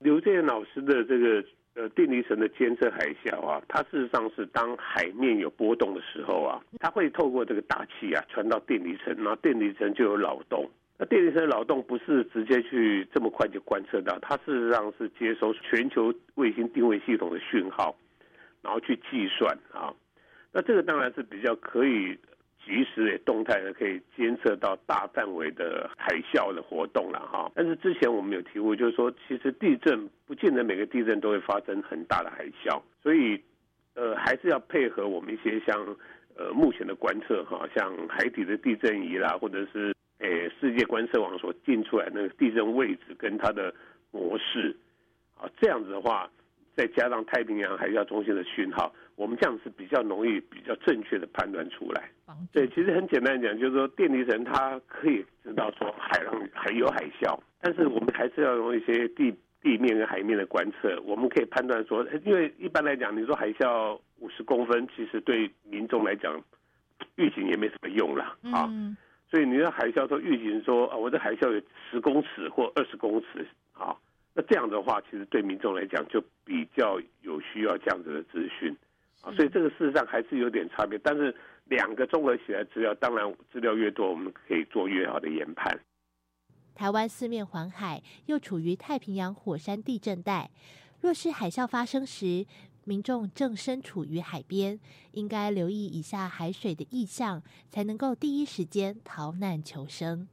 刘建老师的这个。呃，电离层的监测海啸啊，它事实上是当海面有波动的时候啊，它会透过这个大气啊传到电离层，然后电离层就有扰动。那电离层的扰动不是直接去这么快就观测到，它事实上是接收全球卫星定位系统的讯号，然后去计算啊。那这个当然是比较可以。及时也动态的可以监测到大范围的海啸的活动了哈，但是之前我们有提过，就是说其实地震不见得每个地震都会发生很大的海啸，所以呃还是要配合我们一些像呃目前的观测哈，像海底的地震仪啦，或者是诶世界观测网所定出来那个地震位置跟它的模式啊，这样子的话再加上太平洋海啸中心的讯号，我们这样是比较容易、比较正确的判断出来。对，其实很简单讲，就是说电离层它可以知道说海浪还有海啸，但是我们还是要用一些地地面跟海面的观测，我们可以判断说，因为一般来讲，你说海啸五十公分，其实对民众来讲预警也没什么用了啊。所以你的海啸说预警说啊，我的海啸有十公尺或二十公尺啊，那这样的话，其实对民众来讲就比较有需要这样子的资讯啊。所以这个事实上还是有点差别，但是两个综合起来资料，当然资料越多，我们可以做越好的研判。台湾四面环海，又处于太平洋火山地震带，若是海啸发生时，民众正身处于海边，应该留意以下海水的意象，才能够第一时间逃难求生。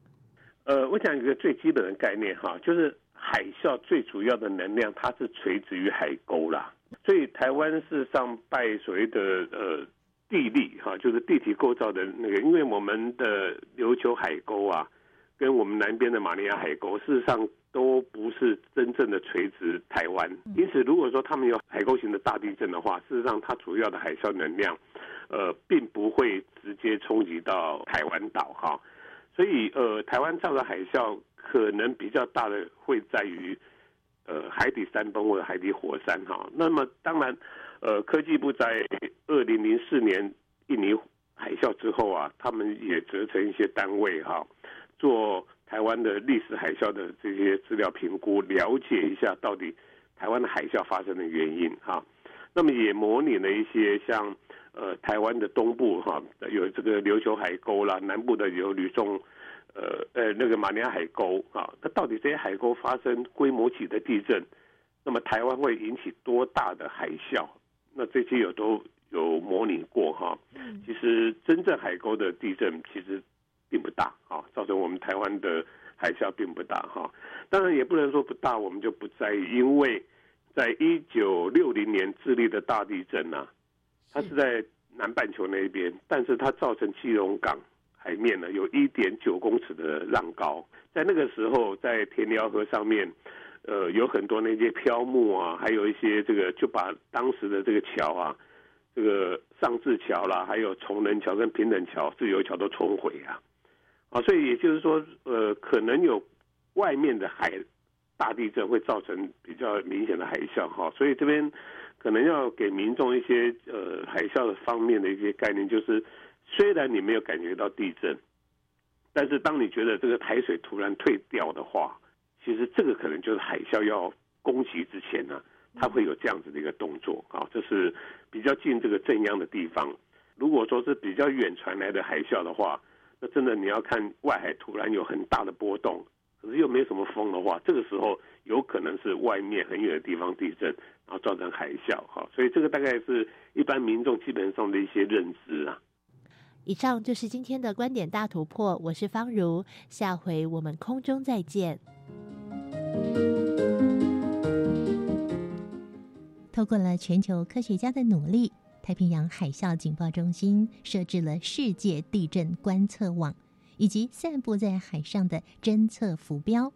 呃，我讲一个最基本的概念哈，就是海啸最主要的能量，它是垂直于海沟啦。所以台湾事实上拜所谓的呃地利哈，就是地体构造的那个，因为我们的琉球海沟啊。跟我们南边的马尼亚海沟，事实上都不是真正的垂直台湾，因此如果说他们有海沟型的大地震的话，事实上它主要的海啸能量，呃，并不会直接冲击到台湾岛哈，所以呃，台湾造的海啸可能比较大的会在于呃海底山崩或者海底火山哈。那么当然，呃，科技部在二零零四年印尼海啸之后啊，他们也折成一些单位哈。做台湾的历史海啸的这些资料评估，了解一下到底台湾的海啸发生的原因哈。那么也模拟了一些像呃台湾的东部哈有这个琉球海沟啦，南部的有吕宋呃呃那个马尼亚海沟啊。那到底这些海沟发生规模级的地震，那么台湾会引起多大的海啸？那这些有都有模拟过哈。其实真正海沟的地震其实。并不大啊，造成我们台湾的海啸并不大哈。当然也不能说不大，我们就不在意，因为在一九六零年智利的大地震呢，它是在南半球那边，但是它造成基隆港海面呢有一点九公尺的浪高，在那个时候，在田寮河上面，呃，有很多那些漂木啊，还有一些这个就把当时的这个桥啊，这个上志桥啦，还有崇仁桥跟平等桥、自由桥都冲毁啊。啊，所以也就是说，呃，可能有外面的海大地震会造成比较明显的海啸哈，所以这边可能要给民众一些呃海啸的方面的一些概念，就是虽然你没有感觉到地震，但是当你觉得这个海水突然退掉的话，其实这个可能就是海啸要攻击之前呢，它会有这样子的一个动作啊，这是比较近这个震央的地方。如果说是比较远传来的海啸的话，那真的你要看外海突然有很大的波动，可是又没什么风的话，这个时候有可能是外面很远的地方地震，然后造成海啸哈。所以这个大概是一般民众基本上的一些认知啊。以上就是今天的观点大突破，我是方如，下回我们空中再见。透过了全球科学家的努力。太平洋海啸警报中心设置了世界地震观测网，以及散布在海上的侦测浮标，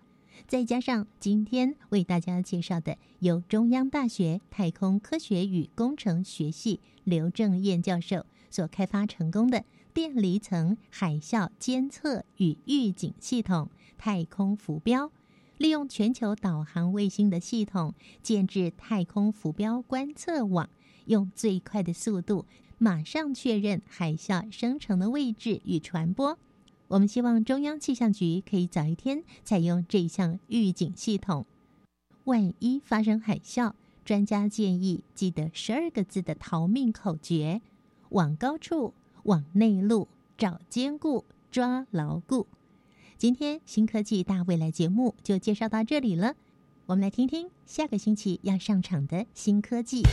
再加上今天为大家介绍的由中央大学太空科学与工程学系刘正燕教授所开发成功的电离层海啸监测与预警系统——太空浮标，利用全球导航卫星的系统建制太空浮标观测网。用最快的速度，马上确认海啸生成的位置与传播。我们希望中央气象局可以早一天采用这项预警系统。万一发生海啸，专家建议记得十二个字的逃命口诀：往高处，往内陆，找坚固，抓牢固。今天新科技大未来节目就介绍到这里了。我们来听听下个星期要上场的新科技。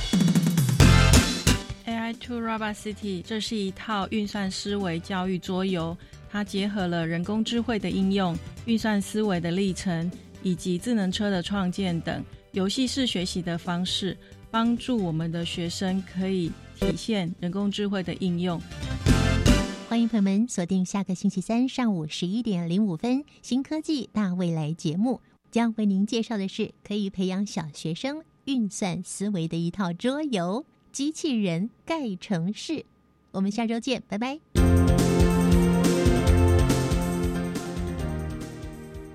AI to Robot City，这是一套运算思维教育桌游，它结合了人工智慧的应用、运算思维的历程以及智能车的创建等游戏式学习的方式，帮助我们的学生可以体现人工智慧的应用。欢迎朋友们锁定下个星期三上午十一点零五分《新科技大未来》节目，将为您介绍的是可以培养小学生。运算思维的一套桌游《机器人盖城市》。我们下周见，拜拜。